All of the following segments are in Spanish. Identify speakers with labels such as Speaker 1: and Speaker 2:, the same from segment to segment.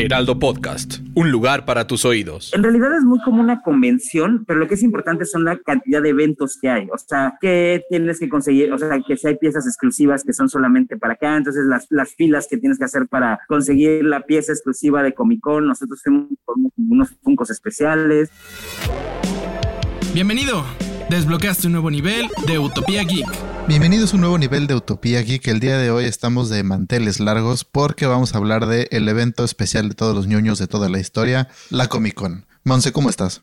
Speaker 1: Heraldo Podcast, un lugar para tus oídos.
Speaker 2: En realidad es muy como una convención, pero lo que es importante son la cantidad de eventos que hay. O sea, que tienes que conseguir, o sea, que si hay piezas exclusivas que son solamente para acá, entonces las, las filas que tienes que hacer para conseguir la pieza exclusiva de Comic Con, nosotros tenemos unos funcos especiales.
Speaker 3: Bienvenido. Desbloqueaste un nuevo nivel de Utopía Geek.
Speaker 4: Bienvenidos a un nuevo nivel de Utopía Geek. El día de hoy estamos de manteles largos porque vamos a hablar del el evento especial de todos los ñoños de toda la historia, la Comic Con. Monse, ¿cómo estás?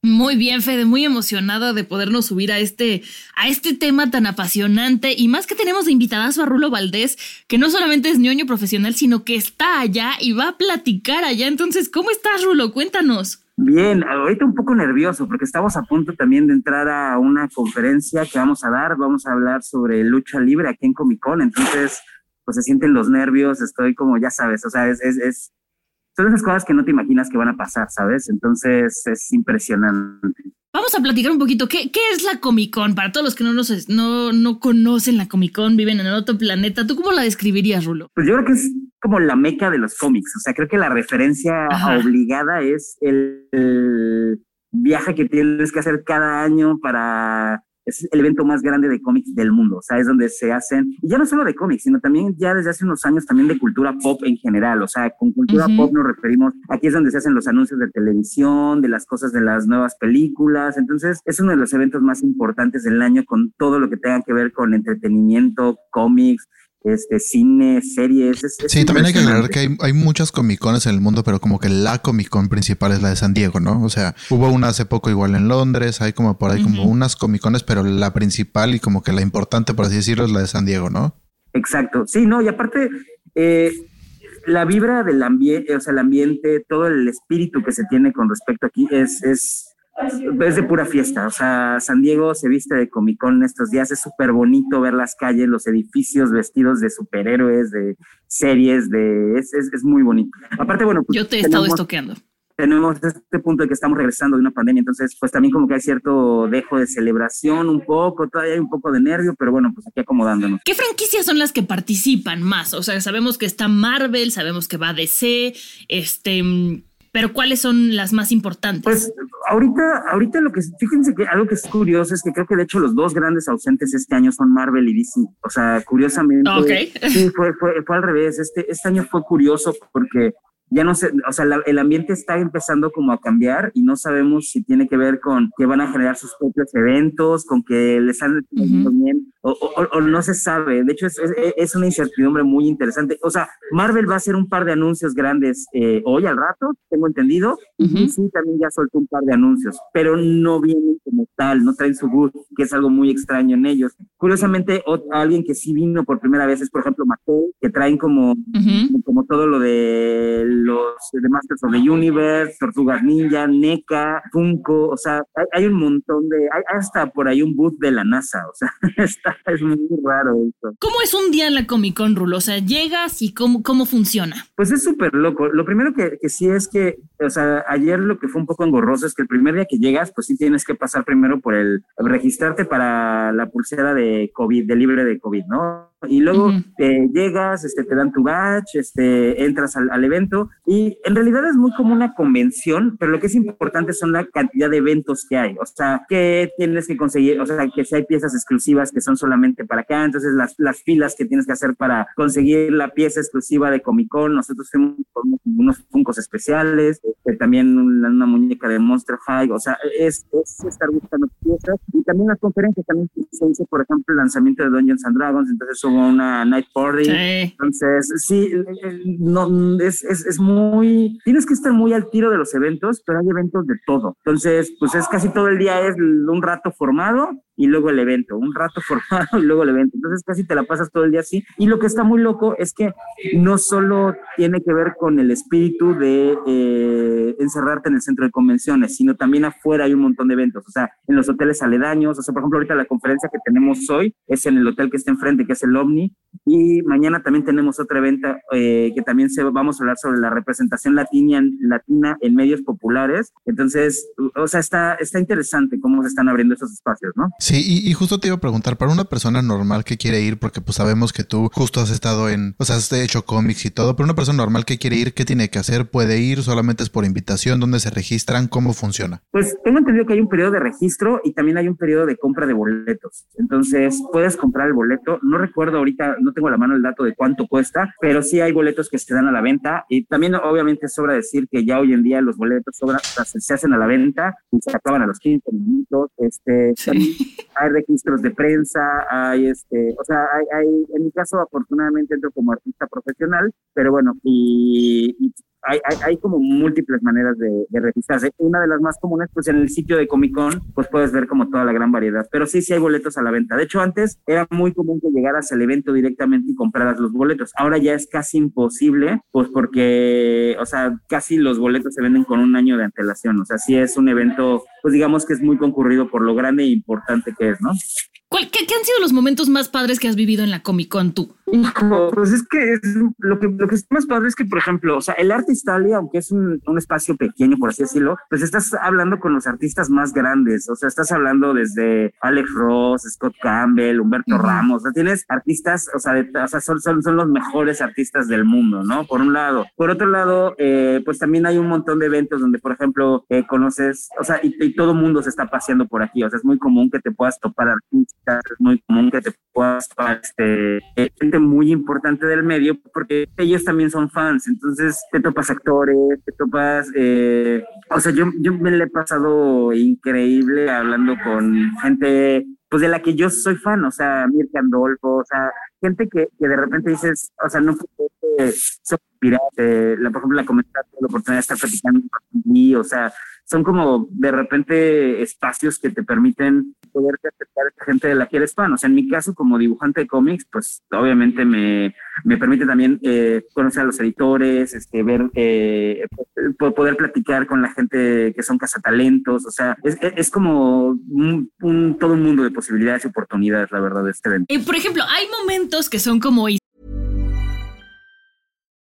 Speaker 5: Muy bien, Fede, muy emocionada de podernos subir a este, a este tema tan apasionante y más que tenemos de invitadas a Rulo Valdés, que no solamente es ñoño profesional, sino que está allá y va a platicar allá. Entonces, ¿cómo estás, Rulo? Cuéntanos.
Speaker 2: Bien, ahorita un poco nervioso porque estamos a punto también de entrar a una conferencia que vamos a dar. Vamos a hablar sobre lucha libre aquí en Comic Con. Entonces, pues se sienten los nervios. Estoy como, ya sabes, o sea, es, es, es son esas cosas que no te imaginas que van a pasar, ¿sabes? Entonces es impresionante.
Speaker 5: Vamos a platicar un poquito. ¿Qué, qué es la Comic Con? Para todos los que no, nos, no, no conocen la Comic Con, viven en otro planeta, ¿tú cómo la describirías, Rulo?
Speaker 2: Pues yo creo que es como la meca de los cómics. O sea, creo que la referencia
Speaker 5: Ajá.
Speaker 2: obligada es el, el viaje que tienes que hacer cada año para es el evento más grande de cómics del mundo, o sea, es donde se hacen, y ya no solo de cómics, sino también ya desde hace unos años también de cultura pop en general, o sea, con cultura pop nos referimos, aquí es donde se hacen los anuncios de televisión, de las cosas de las nuevas películas, entonces es uno de los eventos más importantes del año con todo lo que tenga que ver con entretenimiento, cómics, este, cine, series. es- es
Speaker 4: Sí, también hay que aclarar que hay, hay muchas Comic Cones en el mundo, pero como que la Comic Con principal es la de San Diego, ¿no? O sea, hubo una hace poco igual en Londres, hay como por ahí como unas Comic Cones, pero la principal y como que la importante, por así decirlo, es la de San Diego, ¿no?
Speaker 2: Exacto, sí, no, y aparte, eh, la vibra del ambiente, o sea, el ambiente, todo el espíritu que se tiene con respecto aquí es, es, es de pura fiesta. O sea, San Diego se viste de Comic Con estos días, es súper bonito ver las calles, los edificios vestidos de superhéroes, de series, de es, es, es muy bonito. Aparte, bueno, pues,
Speaker 5: Yo te he estado estoqueando.
Speaker 2: tenemos este punto de que estamos regresando de una pandemia, entonces pues también como que hay cierto dejo de celebración un poco, todavía hay un poco de nervio, pero bueno, pues aquí acomodándonos.
Speaker 5: ¿Qué franquicias son las que participan más? O sea, sabemos que está Marvel, sabemos que va DC, este, pero ¿cuáles son las más importantes?
Speaker 2: Pues ahorita, ahorita lo que, fíjense que algo que es curioso es que creo que de hecho los dos grandes ausentes este año son Marvel y DC. O sea, curiosamente,
Speaker 5: Ok.
Speaker 2: sí, fue, fue, fue al revés. Este, este año fue curioso porque ya no sé, o sea, la- el ambiente está empezando como a cambiar y no sabemos si tiene que ver con que van a generar sus propios eventos, con que les han
Speaker 5: Ujú.
Speaker 2: bien, o, o- o no se sabe. De hecho, es, es, es una incertidumbre muy interesante. O sea, Marvel va a hacer un par de anuncios grandes eh, hoy al rato, tengo entendido, y
Speaker 5: Ujú.
Speaker 2: DC también ya soltó un par de anuncios, pero no vienen como tal, no traen su booth, que es algo muy extraño en ellos. Curiosamente, o- alguien que sí vino por primera vez es, por ejemplo, Mattel, que traen como
Speaker 5: Ujú.
Speaker 2: como todo lo de los de Masters of the Universe, Tortugas Ninja, NECA, Funko, o sea, hay, hay un montón de, hay hasta por ahí un booth de la NASA, o sea, está, es muy raro esto.
Speaker 5: ¿Cómo es un día en la Comic Con, Rulo? O sea, llegas y cómo, cómo funciona.
Speaker 2: Pues es súper loco. Lo primero que, que sí es que, o sea, ayer lo que fue un poco engorroso es que el primer día que llegas, pues sí tienes que pasar primero por el registrarte para la pulsera de COVID, de libre de COVID, ¿no? Y luego eh, llegas, este, te dan tu badge, este, entras al, al evento y en realidad es muy como una convención, pero lo que es importante son la cantidad de eventos que hay, o sea, que tienes que conseguir, o sea, que si hay piezas exclusivas que son solamente para acá, entonces las, las filas que tienes que hacer para conseguir la pieza exclusiva de Comic Con, nosotros tenemos unos funcos especiales, este, también una, una muñeca de Monster High, o sea, es, es estar buscando piezas y también las conferencias, también se hizo, por ejemplo, el lanzamiento de Dungeons and Dragons, entonces hubo una Night Party,
Speaker 5: Sí.
Speaker 2: entonces, sí, eh, no, es, es, es muy, tienes que estar muy al tiro de los eventos, pero hay eventos de todo. Entonces, pues es casi todo el día es un rato formado y luego el evento, un rato formado y luego el evento. Entonces casi te la pasas todo el día así. Y lo que está muy loco es que no solo tiene que ver con el espíritu de eh, encerrarte en el centro de convenciones, sino también afuera hay un montón de eventos, o sea, en los hoteles aledaños, o sea, por ejemplo, ahorita la conferencia que tenemos hoy es en el hotel que está enfrente, que es el OVNI, y mañana también tenemos otra evento eh, que también se, vamos a hablar sobre la representación latina, latina en medios populares. Entonces, o sea, está, está interesante cómo se están abriendo esos espacios, ¿no?
Speaker 4: Sí, y, justo te iba a preguntar, para una persona normal que quiere ir, porque pues sabemos que tú justo has estado en, o sea, has hecho cómics y todo, pero una persona normal que quiere ir, ¿qué tiene que hacer? ¿Puede ir? ¿Solamente es por invitación? ¿Dónde se registran? ¿Cómo funciona?
Speaker 2: Pues tengo entendido que hay un periodo de registro y también hay un periodo de compra de boletos. Entonces, puedes comprar el boleto. No recuerdo ahorita, no tengo a la mano el dato de cuánto cuesta, pero sí hay boletos que se dan a la venta y también obviamente sobra decir que ya hoy en día los boletos sobra, se hacen a la venta y se acaban a los 15 minutos. Este, hay registros de prensa, hay este, o sea, hay, en mi caso afortunadamente entro como artista profesional, pero bueno, y, hay, hay, como múltiples maneras de, registrarse. Una de las más comunes, pues en el sitio de Comic Con, pues puedes ver como toda la gran variedad. Pero sí, sí hay boletos a la venta. De hecho, antes era muy común que llegaras al evento directamente y compraras los boletos. Ahora ya es casi imposible, pues porque, o sea, casi los boletos se venden con un año de antelación. O sea, sí es un evento, pues digamos que es muy concurrido por lo grande e importante que es, ¿no?
Speaker 5: qué, han sido los momentos más padres que has vivido en la Comic Con tú?
Speaker 2: Hijo, pues es que, lo que lo que es más padre es que, por ejemplo, o sea, el Arte Italia, aunque es un, un, espacio pequeño, por así decirlo, pues estás hablando con los artistas más grandes, o sea, estás hablando desde Alex Ross, Scott Campbell, Humberto Ramos, o sea, tienes artistas, o sea, o sea son, son, son, los mejores artistas del mundo, ¿no? Por un lado. Por otro lado, eh, pues también hay un montón de eventos donde, por ejemplo, eh, conoces, o sea, y, y todo mundo se está paseando por aquí, o sea, es muy común que te puedas topar artistas es muy común que te puedas este, gente muy importante del medio porque ellos también son fans, entonces te topas actores, te topas, eh, o sea, yo, yo me le he pasado increíble hablando con gente pues de la que yo soy fan, o sea, Mirka Andolfo, o sea, gente que, que de repente dices, o sea, no puede ser la, por ejemplo, la comentaste la oportunidad de estar platicando con o sea, son como de repente espacios que te permiten poder acercar a esta gente de la que eres fan. O sea, en mi caso, como dibujante de cómics, pues obviamente me, me permite también eh, conocer a los editores, este, ver, eh, poder platicar con la gente que son cazatalentos. O sea, es, es como un, todo un mundo de posibilidades y oportunidades, la verdad, de este evento.
Speaker 5: Por ejemplo, hay momentos que son como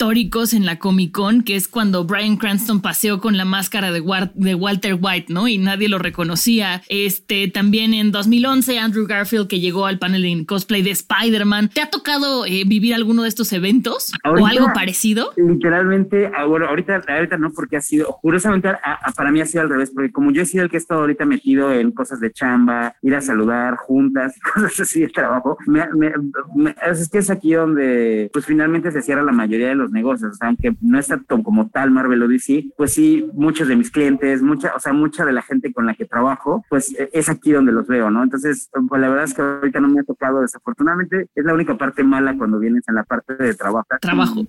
Speaker 5: históricos en la Comic Con, que es cuando Brian Cranston paseó con la máscara de, de, Walter White, ¿no? Y nadie lo reconocía. Este, también en 2011, Andrew Garfield, que llegó al panel en cosplay de Spider-Man. ¿Te ha tocado eh, vivir alguno de estos eventos o algo parecido?
Speaker 2: Literalmente, ah, bueno, ahorita, ahorita no, porque ha sido, curiosamente, para mí ha sido al revés, porque como yo he sido el que he estado ahorita metido en cosas de chamba, ir a saludar juntas, cosas así de trabajo, es que es aquí donde, pues finalmente se cierra la mayoría de los negocios, o sea, aunque no está como tal Marvel o DC, pues sí, muchos de mis clientes, mucha, o sea, mucha de la gente con la que trabajo, pues e, es aquí donde los veo, ¿no? Entonces, pues la verdad es que ahorita no me ha tocado, desafortunadamente, es la única parte mala cuando vienes en la parte de trabajo.
Speaker 5: Trabajo.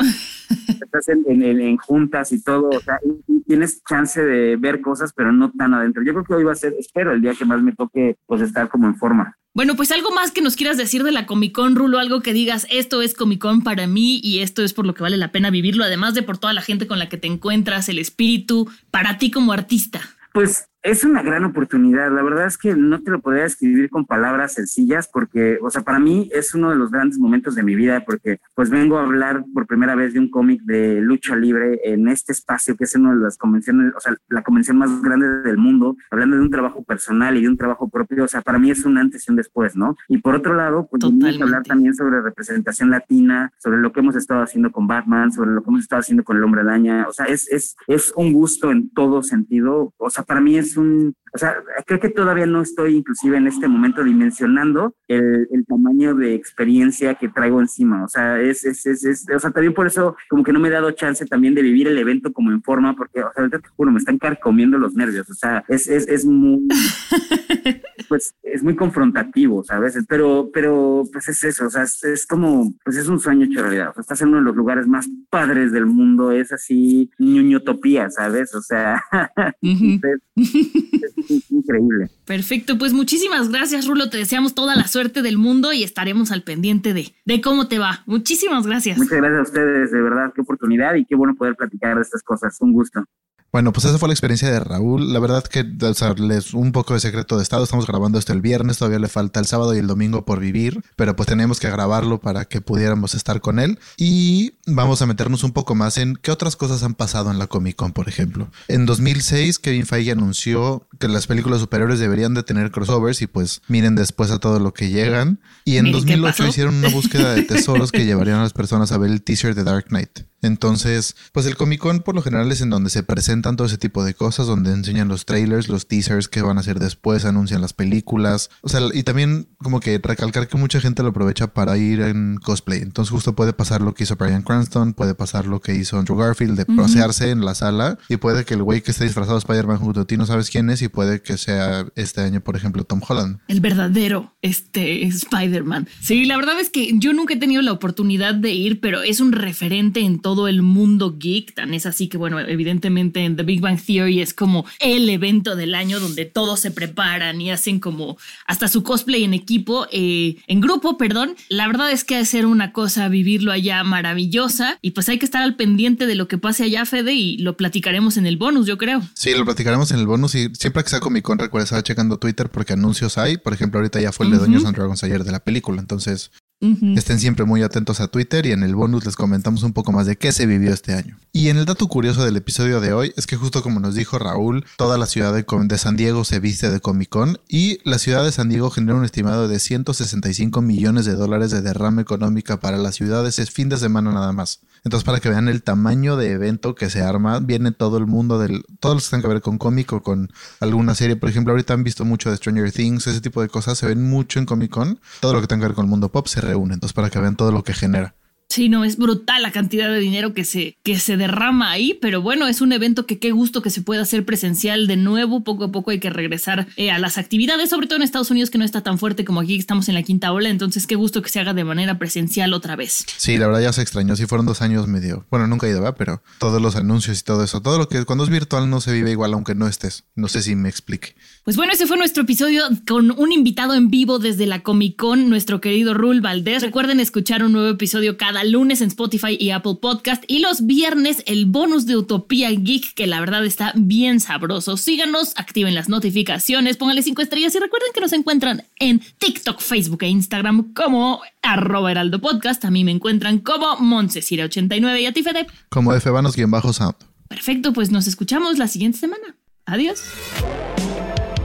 Speaker 2: Estás en, en, juntas y todo, o sea, y, tienes chance de ver cosas, pero no tan adentro. Yo creo que hoy va a ser, espero, el día que más me toque, pues estar como en forma.
Speaker 5: Bueno, pues algo más que nos quieras decir de la Comic Con, Rulo, algo que digas, esto es Comic Con para mí y esto es por lo que vale la pena vivirlo, además de por toda la gente con la que te encuentras, el espíritu, para ti como artista.
Speaker 2: Pues es una gran oportunidad. La verdad es que no te lo podría describir con palabras sencillas porque, o sea, para mí es uno de los grandes momentos de mi vida porque pues vengo a hablar por primera vez de un cómic de lucha libre en este espacio que es una de las convenciones, o sea, la convención más grande del mundo, hablando de un trabajo personal y de un trabajo propio. O sea, para mí es un antes y un después, ¿no? Y por otro lado, pues a hablar también sobre representación latina, sobre lo que hemos estado haciendo con Batman, sobre lo que hemos estado haciendo con el hombre araña. O sea, es, es, es un gusto en todo sentido. O sea, para mí es un, o sea, creo que todavía no estoy inclusive en este momento dimensionando el, el tamaño de experiencia que traigo encima. O sea, es, es, es, es, o sea, también por eso como que no me he dado chance también de vivir el evento como en forma, porque, o sea, bueno, me están carcomiendo los nervios. O sea, es, es, es muy, pues, es muy confrontativo, ¿sabes? Pero, pero, pues es eso, o sea, es, es como, pues es un sueño hecho realidad. O sea, estás en uno de los lugares más padres del mundo, es así, ñoñotopía, ¿sabes? O sea, es, increíble.
Speaker 5: Perfecto, pues muchísimas gracias, Rulo. Te deseamos toda la suerte del mundo y estaremos al pendiente de, de cómo te va. Muchísimas gracias.
Speaker 2: Muchas gracias a ustedes, de verdad, qué oportunidad y qué bueno poder platicar de estas cosas. Un gusto.
Speaker 4: Bueno, pues esa fue la experiencia de Raúl. La verdad que, o sea, les un poco de secreto de estado. Estamos grabando esto el viernes, todavía le falta el sábado y el domingo por vivir, pero pues tenemos que grabarlo para que pudiéramos estar con él. Y vamos a meternos un poco más en qué otras cosas han pasado en la Comic Con, por ejemplo. En 2006, Kevin Feige anunció que las películas superiores deberían de tener crossovers y pues miren después a todo lo que llegan. Y en 2008 hicieron una búsqueda de tesoros que llevarían a las personas a ver el teaser de Dark Knight. Entonces, pues el Comic Con por lo general es en donde se todo ese tipo de cosas, donde enseñan los trailers, los teasers que van a hacer después, anuncian las películas. O sea, y también como que recalcar que mucha gente lo aprovecha para ir en cosplay. Entonces justo puede pasar lo que hizo Brian Cranston, puede pasar lo que hizo Andrew Garfield, de pasearse en la sala, y puede que el güey que esté disfrazado de Spider-Man junto a ti no sabes quién es, y puede que sea este año, por ejemplo, Tom Holland.
Speaker 5: El verdadero este Spider-Man. Sí, la verdad es que yo nunca he tenido la oportunidad de ir, pero es un referente en todo el mundo geek. Tan es así que, bueno, evidentemente en The Big Bang Theory es como el evento del año donde todos se preparan y hacen como hasta su cosplay en equipo, eh, en grupo, perdón. La verdad es que ha ser una cosa vivirlo allá maravillosa y pues hay que estar al pendiente de lo que pase allá, Fede, y lo platicaremos en el bonus, yo creo.
Speaker 4: Sí, lo platicaremos en el bonus y siempre que sea Comic Con recuerda estar checando Twitter porque anuncios hay. Por ejemplo, ahorita ya fue el de Dungeons and Dragons ayer de la película, entonces Estén siempre muy atentos a Twitter y en el bonus les comentamos un poco más de qué se vivió este año. Y en el dato curioso del episodio de hoy es que justo como nos dijo Raúl, toda la ciudad de, de San Diego se viste de Comic Con y la ciudad de San Diego genera un estimado de 165 millones de dólares de derrama económica para la ciudad ese fin de semana nada más. Entonces, para que vean el tamaño de evento que se arma, viene todo el mundo del. Todos los que tengan que ver con cómic o con alguna serie. Por ejemplo, ahorita han visto mucho de Stranger Things, ese tipo de cosas se ven mucho en Comic Con. Todo lo que tenga que ver con el mundo pop se reúne. Entonces, para que vean todo lo que genera.
Speaker 5: Sí, no, es brutal la cantidad de dinero que se, que se derrama ahí, pero bueno, es un evento que qué gusto que se pueda hacer presencial de nuevo, poco a poco hay que regresar eh, a las actividades, sobre todo en Estados Unidos que no está tan fuerte como aquí, estamos en la quinta ola, entonces qué gusto que se haga de manera presencial otra vez.
Speaker 4: Sí, la verdad ya se extrañó, si fueron dos años medio, bueno, nunca he ido, ¿verdad? Pero todos los anuncios y todo eso, todo lo que cuando es virtual no se vive igual aunque no estés, no sé si me explique.
Speaker 5: Pues bueno, ese fue nuestro episodio con un invitado en vivo desde la Comic Con, nuestro querido Rul Valdés. Recuerden escuchar un nuevo episodio cada lunes en Spotify y Apple Podcast. Y los viernes el bonus de Utopía Geek, que la verdad está bien sabroso. Síganos, activen las notificaciones, pónganle cinco estrellas y recuerden que nos encuentran en TikTok, Facebook e Instagram como arroba heraldo podcast. A mí me encuentran como Moncesira89 y a ti, Fede.
Speaker 4: Como fbanos-sound.
Speaker 5: Perfecto, pues nos escuchamos la siguiente semana. Adiós.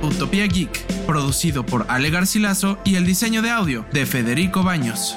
Speaker 3: Utopía Geek, producido por Ale Garcilaso y el diseño de audio de Federico Baños.